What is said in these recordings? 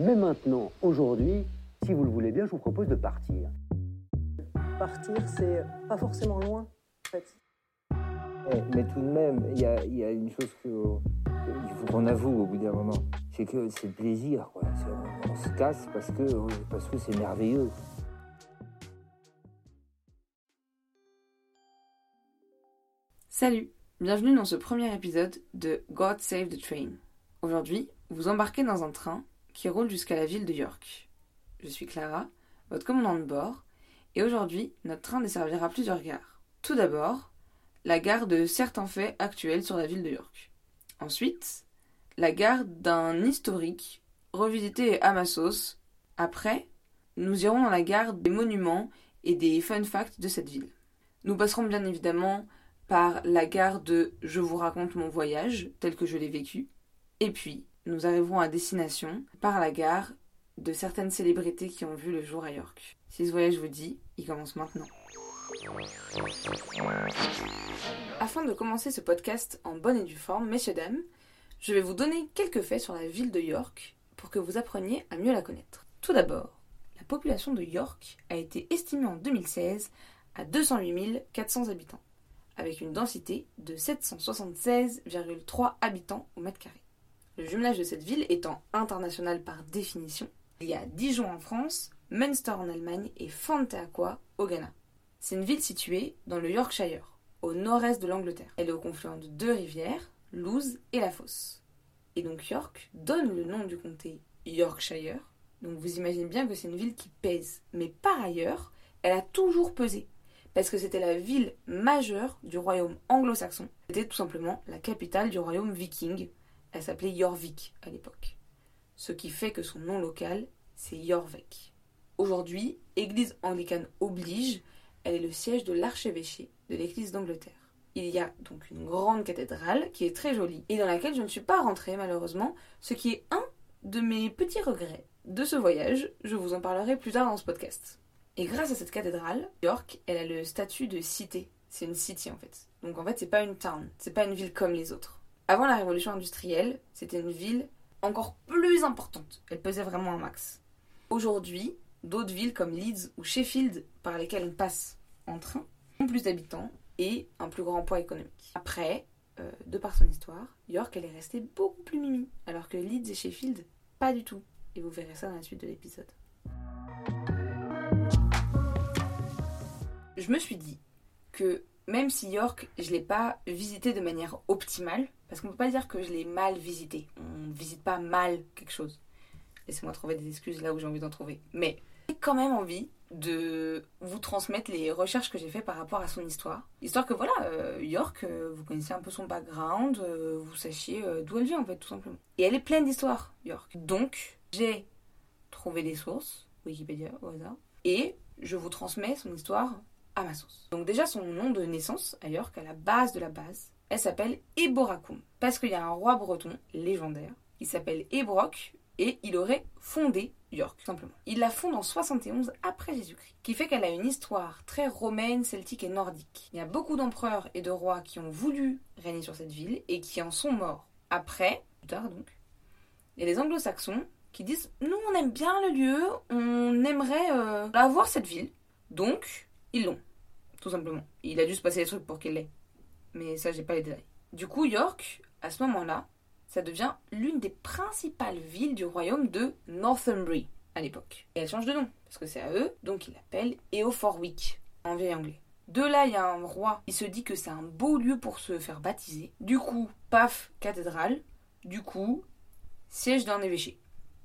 Mais maintenant, aujourd'hui, si vous le voulez bien, je vous propose de partir. Partir, c'est pas forcément loin, en fait. Eh, mais tout de même, il y a, il y a une chose que, qu'il faut qu'on avoue au bout d'un moment, c'est que c'est le plaisir. Quoi. On, on se casse parce que parce que c'est merveilleux. Salut, bienvenue dans ce premier épisode de God Save the Train. Aujourd'hui, vous embarquez dans un train qui roule jusqu'à la ville de York. Je suis Clara, votre commandant de bord, et aujourd'hui, notre train desservira plusieurs gares. Tout d'abord, la gare de certains faits actuels sur la ville de York. Ensuite, la gare d'un historique revisité à ma. Après, nous irons dans la gare des monuments et des fun facts de cette ville. Nous passerons bien évidemment par la gare de Je vous raconte mon voyage tel que je l'ai vécu. Et puis, nous arriverons à destination par la gare de certaines célébrités qui ont vu le jour à York. Si ce voyage vous dit, il commence maintenant. Afin de commencer ce podcast en bonne et due forme, messieurs, dames, je vais vous donner quelques faits sur la ville de York pour que vous appreniez à mieux la connaître. Tout d'abord, la population de York a été estimée en 2016 à 208 400 habitants avec une densité de 776,3 habitants au mètre carré. Le jumelage de cette ville étant international par définition, il y a Dijon en France, Münster en Allemagne et Fontainebleau au Ghana. C'est une ville située dans le Yorkshire, au nord-est de l'Angleterre. Elle est au confluent de deux rivières, l'Ouse et la Fosse. Et donc York donne le nom du comté Yorkshire. Donc vous imaginez bien que c'est une ville qui pèse. Mais par ailleurs, elle a toujours pesé parce que c'était la ville majeure du royaume anglo-saxon. C'était tout simplement la capitale du royaume viking. Elle s'appelait Jorvik à l'époque. Ce qui fait que son nom local, c'est Jorvik. Aujourd'hui, église anglicane oblige, elle est le siège de l'archevêché de l'église d'Angleterre. Il y a donc une grande cathédrale qui est très jolie et dans laquelle je ne suis pas rentrée malheureusement, ce qui est un de mes petits regrets de ce voyage. Je vous en parlerai plus tard dans ce podcast. Et grâce à cette cathédrale, York, elle a le statut de cité. C'est une city en fait. Donc en fait, c'est pas une town, c'est pas une ville comme les autres. Avant la révolution industrielle, c'était une ville encore plus importante. Elle pesait vraiment un max. Aujourd'hui, d'autres villes comme Leeds ou Sheffield, par lesquelles on passe en train, ont plus d'habitants et un plus grand poids économique. Après, euh, de par son histoire, York, elle est restée beaucoup plus mimi, alors que Leeds et Sheffield, pas du tout. Et vous verrez ça dans la suite de l'épisode. je me suis dit que même si York, je l'ai pas visité de manière optimale, parce qu'on peut pas dire que je l'ai mal visité. On visite pas mal quelque chose. Laissez-moi trouver des excuses là où j'ai envie d'en trouver. Mais j'ai quand même envie de vous transmettre les recherches que j'ai fait par rapport à son histoire. Histoire que voilà, euh, York, euh, vous connaissez un peu son background, euh, vous sachiez d'où elle vient en fait, tout simplement. Et elle est pleine d'histoires, York. Donc, j'ai trouvé des sources, Wikipédia au hasard, et je vous transmets son histoire Donc déjà son nom de naissance à York, à la base de la base, elle s'appelle Eboracum. Parce qu'il y a un roi breton légendaire, il s'appelle Ebroc, et il aurait fondé York, simplement. Il la fonde en 71 après Jésus-Christ, qui fait qu'elle a une histoire très romaine, celtique et nordique. Il y a beaucoup d'empereurs et de rois qui ont voulu régner sur cette ville et qui en sont morts. Après, plus tard donc, il y a les anglo-saxons qui disent Nous, on aime bien le lieu, on aimerait euh, avoir cette ville. Donc, ils l'ont, tout simplement. Il a dû se passer des trucs pour qu'il l'ait. Mais ça, j'ai pas les détails. Du coup, York, à ce moment-là, ça devient l'une des principales villes du royaume de Northumbrie à l'époque. Et elle change de nom, parce que c'est à eux, donc ils l'appellent Eoforwick, en vieil anglais. De là, il y a un roi, il se dit que c'est un beau lieu pour se faire baptiser. Du coup, paf, cathédrale. Du coup, siège d'un évêché.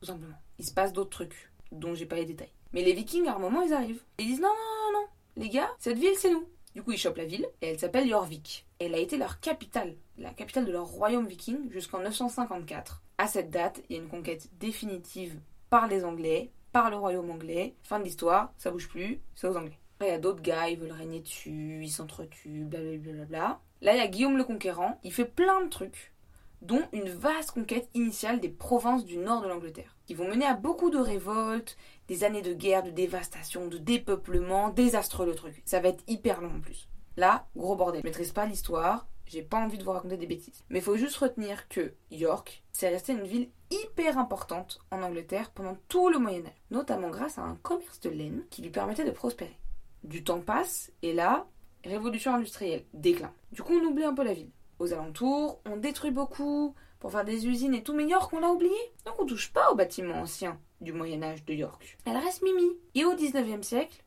Tout simplement. Il se passe d'autres trucs, dont j'ai pas les détails. Mais les vikings, à un moment, ils arrivent. Ils disent non, non, non, non, les gars, cette ville, c'est nous. Du coup, ils chopent la ville, et elle s'appelle Jorvik. Elle a été leur capitale, la capitale de leur royaume viking, jusqu'en 954. À cette date, il y a une conquête définitive par les Anglais, par le royaume anglais. Fin de l'histoire, ça bouge plus, c'est aux Anglais. Après, il y a d'autres gars, ils veulent régner dessus, ils s'entretuent, blablabla. Là, il y a Guillaume le Conquérant, il fait plein de trucs, dont une vaste conquête initiale des provinces du nord de l'Angleterre, qui vont mener à beaucoup de révoltes, des années de guerre, de dévastation, de dépeuplement, désastreux le truc. Ça va être hyper long en plus. Là, gros bordel. Je maîtrise pas l'histoire, j'ai pas envie de vous raconter des bêtises. Mais faut juste retenir que York, c'est resté une ville hyper importante en Angleterre pendant tout le Moyen Âge, notamment grâce à un commerce de laine qui lui permettait de prospérer. Du temps passe, et là, révolution industrielle, déclin. Du coup, on oublie un peu la ville. Alentours, on détruit beaucoup pour faire des usines et tout, mais York, on l'a oublié. Donc on touche pas aux bâtiments anciens du Moyen Âge de York. Elle reste Mimi. Et au 19e siècle,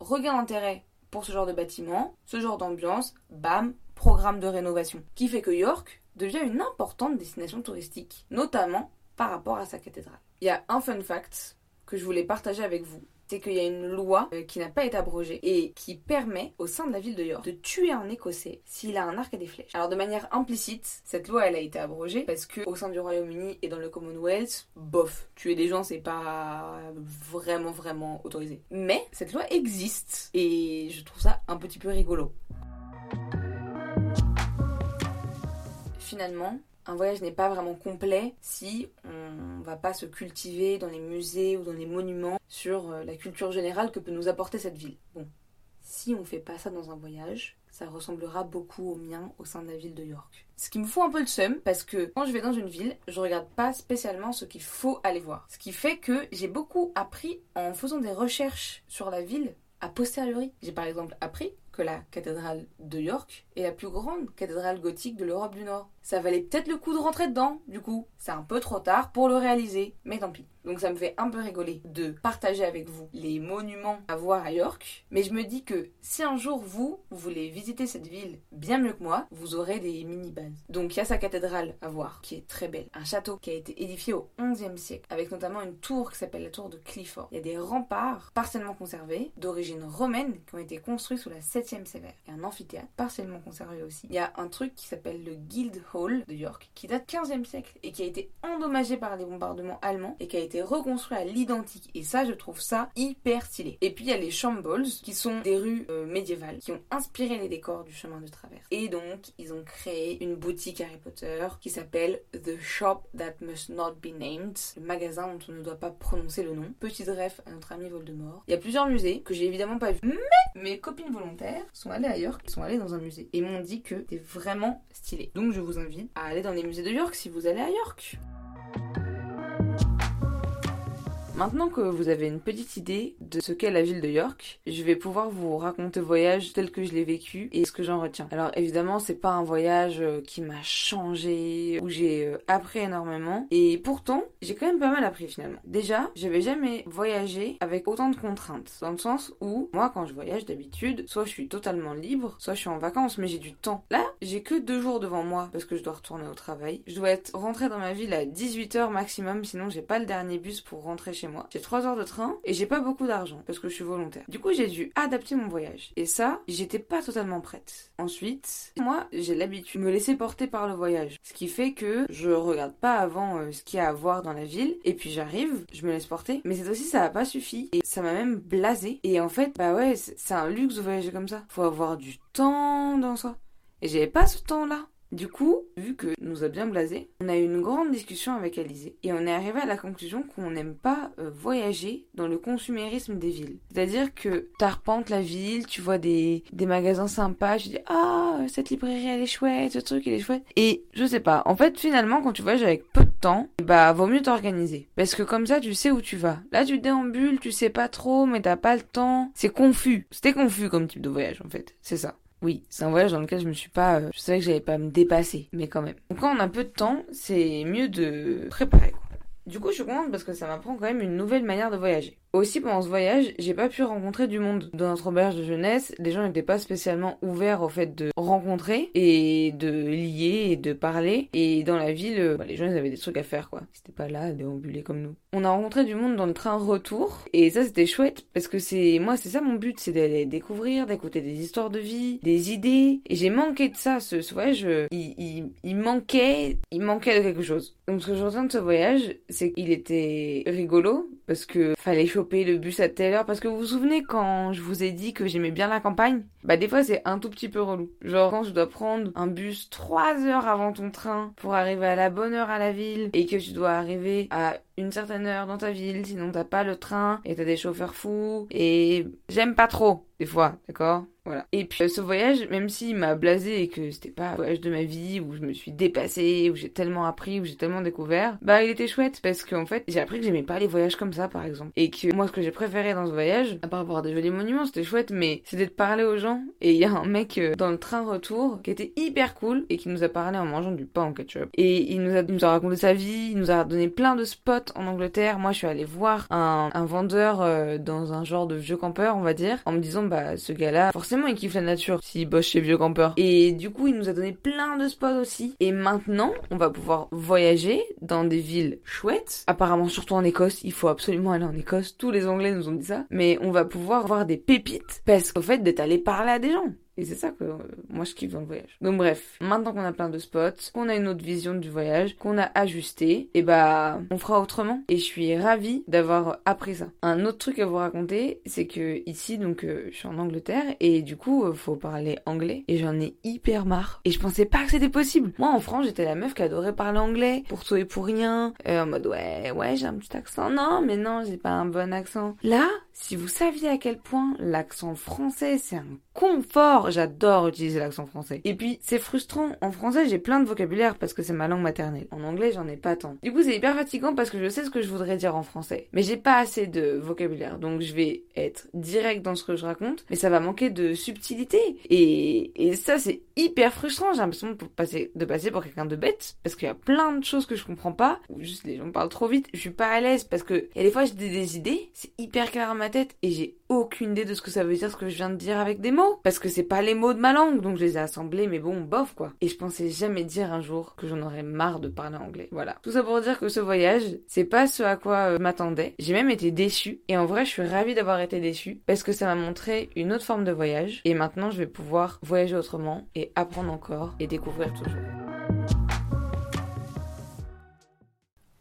regain d'intérêt pour ce genre de bâtiment, ce genre d'ambiance, bam, programme de rénovation. Qui fait que York devient une importante destination touristique, notamment par rapport à sa cathédrale. Il y a un fun fact que je voulais partager avec vous c'est qu'il y a une loi euh, qui n'a pas été abrogée et qui permet au sein de la ville de York de tuer un Écossais s'il a un arc et des flèches. Alors de manière implicite, cette loi elle a été abrogée parce que au sein du Royaume-Uni et dans le Commonwealth, bof, tuer des gens c'est pas vraiment vraiment autorisé. Mais cette loi existe et je trouve ça un petit peu rigolo. Finalement, un voyage n'est pas vraiment complet si on va pas se cultiver dans les musées ou dans les monuments sur euh, la culture générale que peut nous apporter cette ville. Bon, si on fait pas ça dans un voyage, ça ressemblera beaucoup au mien au sein de la ville de York. Ce qui me fout un peu le seum parce que quand je vais dans une ville, je regarde pas spécialement ce qu'il faut aller voir. Ce qui fait que j'ai beaucoup appris en faisant des recherches sur la ville a posteriori. J'ai par exemple appris que la cathédrale de York est la plus grande cathédrale gothique de l'Europe du Nord. Ça valait peut-être le coup de rentrer dedans, du coup. C'est un peu trop tard pour le réaliser, mais tant pis. Donc ça me fait un peu rigoler de partager avec vous les monuments à voir à York, mais je me dis que si un jour vous, vous voulez visiter cette ville bien mieux que moi, vous aurez des mini-bases. Donc il y a sa cathédrale à voir, qui est très belle. Un château qui a été édifié au XIe siècle, avec notamment une tour qui s'appelle la tour de Clifford. Il y a des remparts partiellement conservés, d'origine romaine, qui ont été construits sous la 7e sévère. Il y a un amphithéâtre partiellement conservé aussi. Il y a un truc qui s'appelle le Guild Hall de York, qui date 15e siècle et qui a été endommagé par les bombardements allemands et qui a été reconstruit à l'identique. Et ça, je trouve ça hyper stylé. Et puis il y a les Shambles, qui sont des rues euh, médiévales, qui ont inspiré les décors du chemin de traverse. Et donc, ils ont créé une boutique Harry Potter qui s'appelle The Shop That Must Not Be Named, le magasin dont on ne doit pas prononcer le nom. Petite ref à notre ami Voldemort. Il y a plusieurs musées que j'ai évidemment pas vus, mais mes copines volontaires sont allées York, sont allées dans un musée et m'ont dit que c'était vraiment stylé. Donc je vous invite à aller dans les musées de York si vous allez à York. Maintenant que vous avez une petite idée de ce qu'est la ville de York, je vais pouvoir vous raconter le voyage tel que je l'ai vécu et ce que j'en retiens. Alors évidemment, c'est pas un voyage euh, qui m'a changé, où j'ai euh, appris énormément et pourtant, j'ai quand même pas mal appris finalement. Déjà, j'avais jamais voyagé avec autant de contraintes, dans le sens où moi quand je voyage d'habitude, soit je suis totalement libre, soit je suis en vacances, mais j'ai du temps. Là, j'ai que deux jours devant moi parce que je dois retourner au travail. Je dois être rentrée dans ma ville à 18h maximum, sinon j'ai pas le dernier bus pour rentrer chez moi. J'ai 3 heures de train et j'ai pas beaucoup d'argent parce que je suis volontaire. Du coup, j'ai dû adapter mon voyage. Et ça, j'étais pas totalement prête. Ensuite, moi, j'ai l'habitude de me laisser porter par le voyage. Ce qui fait que je regarde pas avant euh, ce qu'il y a à voir dans la ville. Et puis j'arrive, je me laisse porter. Mais c'est aussi, ça a pas suffi. Et ça m'a même blasé. Et en fait, bah ouais, c'est un luxe de voyager comme ça. Faut avoir du temps dans soi. Et j'avais pas ce temps-là. Du coup, vu que nous a bien blasé, on a eu une grande discussion avec Alizé et on est arrivé à la conclusion qu'on n'aime pas euh, voyager dans le consumérisme des villes. C'est-à-dire que t'arpentes la ville, tu vois des, des magasins sympas, tu dis ah cette librairie elle est chouette, ce truc il est chouette. Et je sais pas, en fait finalement quand tu voyages avec peu de temps, bah vaut mieux t'organiser. Parce que comme ça tu sais où tu vas. Là tu déambules, tu sais pas trop mais t'as pas le temps. C'est confus. C'était confus comme type de voyage en fait. C'est ça. Oui, c'est un voyage dans lequel je me suis pas. Euh, je savais que j'allais pas me dépasser, mais quand même. Donc quand on a peu de temps, c'est mieux de préparer. Du coup, je suis contente parce que ça m'apprend quand même une nouvelle manière de voyager. Aussi, pendant ce voyage, j'ai pas pu rencontrer du monde. Dans notre auberge de jeunesse, les gens n'étaient pas spécialement ouverts au fait de rencontrer et de lier et de parler. Et dans la ville, euh, bah, les gens ils avaient des trucs à faire quoi. Ils étaient pas là à déambuler comme nous. On a rencontré du monde dans le train retour et ça c'était chouette parce que c'est moi c'est ça mon but, c'est d'aller découvrir, d'écouter des histoires de vie, des idées. Et j'ai manqué de ça. Ce, voyage, euh, il, il, il manquait, il manquait de quelque chose. Donc ce que je retiens de ce voyage, c'est qu'il était rigolo parce que fallait choper le bus à telle heure. Parce que vous vous souvenez quand je vous ai dit que j'aimais bien la campagne? Bah des fois c'est un tout petit peu relou. Genre quand je dois prendre un bus 3 heures avant ton train pour arriver à la bonne heure à la ville et que tu dois arriver à une certaine heure dans ta ville, sinon t'as pas le train et t'as des chauffeurs fous et j'aime pas trop des fois, d'accord? Voilà. Et puis ce voyage, même s'il m'a blasé et que c'était pas un voyage de ma vie où je me suis dépassée, où j'ai tellement appris, où j'ai tellement découvert, bah il était chouette parce qu'en fait j'ai appris que j'aimais pas les voyages comme ça par exemple. Et que moi ce que j'ai préféré dans ce voyage, à part avoir des jolis monuments, c'était chouette, mais c'était de parler aux gens. Et il y a un mec euh, dans le train retour qui était hyper cool et qui nous a parlé en mangeant du pain en ketchup. Et il nous a, nous a raconté sa vie, il nous a donné plein de spots en Angleterre. Moi je suis allée voir un, un vendeur euh, dans un genre de vieux campeur on va dire, en me disant bah ce gars-là forcément il kiffe la nature s'il bosse chez Vieux Campeur. Et du coup, il nous a donné plein de spots aussi. Et maintenant, on va pouvoir voyager dans des villes chouettes. Apparemment, surtout en Écosse, il faut absolument aller en Écosse. Tous les Anglais nous ont dit ça. Mais on va pouvoir voir des pépites parce qu'au fait d'être allé à des gens. Et c'est ça que euh, moi je kiffe dans le voyage. Donc bref, maintenant qu'on a plein de spots, qu'on a une autre vision du voyage, qu'on a ajusté, et bah on fera autrement. Et je suis ravie d'avoir appris ça. Un autre truc à vous raconter, c'est que ici donc euh, je suis en Angleterre et du coup euh, faut parler anglais et j'en ai hyper marre. Et je pensais pas que c'était possible. Moi en France j'étais la meuf qui adorait parler anglais pour tout et pour rien, en mode ouais ouais j'ai un petit accent. Non mais non j'ai pas un bon accent. Là si vous saviez à quel point l'accent français c'est un confort j'adore utiliser l'accent français. Et puis, c'est frustrant. En français, j'ai plein de vocabulaire parce que c'est ma langue maternelle. En anglais, j'en ai pas tant. Du coup, c'est hyper fatigant parce que je sais ce que je voudrais dire en français. Mais j'ai pas assez de vocabulaire. Donc, je vais être direct dans ce que je raconte. Mais ça va manquer de subtilité. Et, ça, c'est hyper frustrant. J'ai l'impression de passer, de passer pour quelqu'un de bête. Parce qu'il y a plein de choses que je comprends pas. Ou juste les gens parlent trop vite. Je suis pas à l'aise parce que, et des fois, j'ai des idées. C'est hyper clair dans ma tête. Et j'ai aucune idée de ce que ça veut dire ce que je viens de dire avec des mots. Parce que c'est pas les mots de ma langue, donc je les ai assemblés, mais bon, bof quoi. Et je pensais jamais dire un jour que j'en aurais marre de parler anglais. Voilà. Tout ça pour dire que ce voyage, c'est pas ce à quoi euh, m'attendais. J'ai même été déçue. Et en vrai, je suis ravie d'avoir été déçue parce que ça m'a montré une autre forme de voyage. Et maintenant, je vais pouvoir voyager autrement et apprendre encore et découvrir toujours.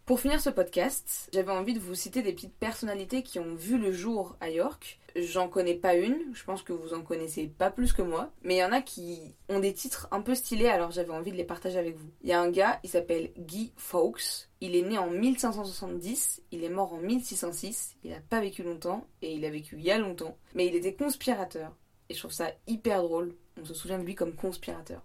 Pour finir ce podcast, j'avais envie de vous citer des petites personnalités qui ont vu le jour à York. J'en connais pas une, je pense que vous en connaissez pas plus que moi, mais il y en a qui ont des titres un peu stylés, alors j'avais envie de les partager avec vous. Il y a un gars, il s'appelle Guy Fawkes, il est né en 1570, il est mort en 1606, il a pas vécu longtemps, et il a vécu il y a longtemps, mais il était conspirateur, et je trouve ça hyper drôle, on se souvient de lui comme conspirateur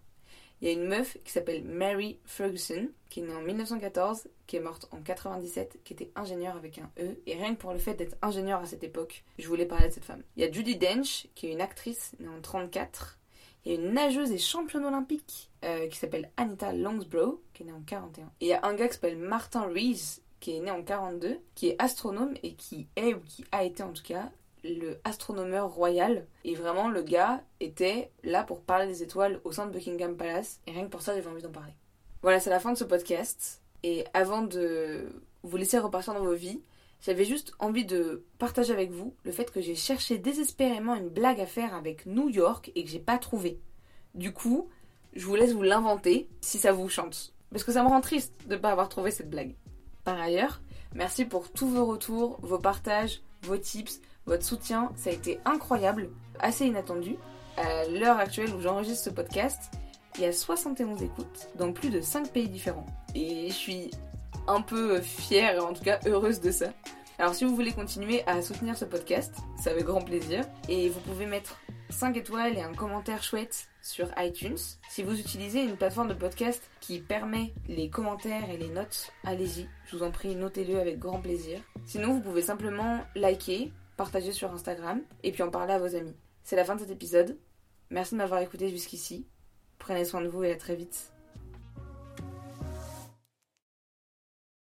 il y a une meuf qui s'appelle Mary Ferguson, qui est née en 1914, qui est morte en 97, qui était ingénieure avec un E. Et rien que pour le fait d'être ingénieure à cette époque, je voulais parler de cette femme. Il y a Judy Dench, qui est une actrice née en 34. Il y a une nageuse et championne olympique euh, qui s'appelle Anita Longsborough, qui est née en 41. Et il y a un gars qui s'appelle Martin Rees, qui est né en 42, qui est astronome et qui est, ou qui a été en tout cas, le astronomeur royal. Et vraiment, le gars était là pour parler des étoiles au sein de Buckingham Palace. Et rien que pour ça, j'avais envie d'en parler. Voilà, c'est la fin de ce podcast. Et avant de vous laisser repartir dans vos vies, j'avais juste envie de partager avec vous le fait que j'ai cherché désespérément une blague à faire avec New York et que j'ai pas trouvé. Du coup, je vous laisse vous l'inventer si ça vous chante. Parce que ça me rend triste de ne pas avoir trouvé cette blague. Par ailleurs, merci pour tous vos retours, vos partages, vos tips, votre soutien, ça a été incroyable, assez inattendu. À l'heure actuelle où j'enregistre ce podcast, il y a 71 écoutes dans plus de 5 pays différents. Et je suis un peu fière, en tout cas heureuse de ça. Alors si vous voulez continuer à soutenir ce podcast, c'est avec grand plaisir. Et vous pouvez mettre 5 étoiles et un commentaire chouette sur iTunes. Si vous utilisez une plateforme de podcast qui permet les commentaires et les notes, allez-y. Je vous en prie, notez-le avec grand plaisir. Sinon, vous pouvez simplement liker, partager sur Instagram et puis en parler à vos amis. C'est la fin de cet épisode. Merci de m'avoir écouté jusqu'ici. Prenez soin de vous et à très vite.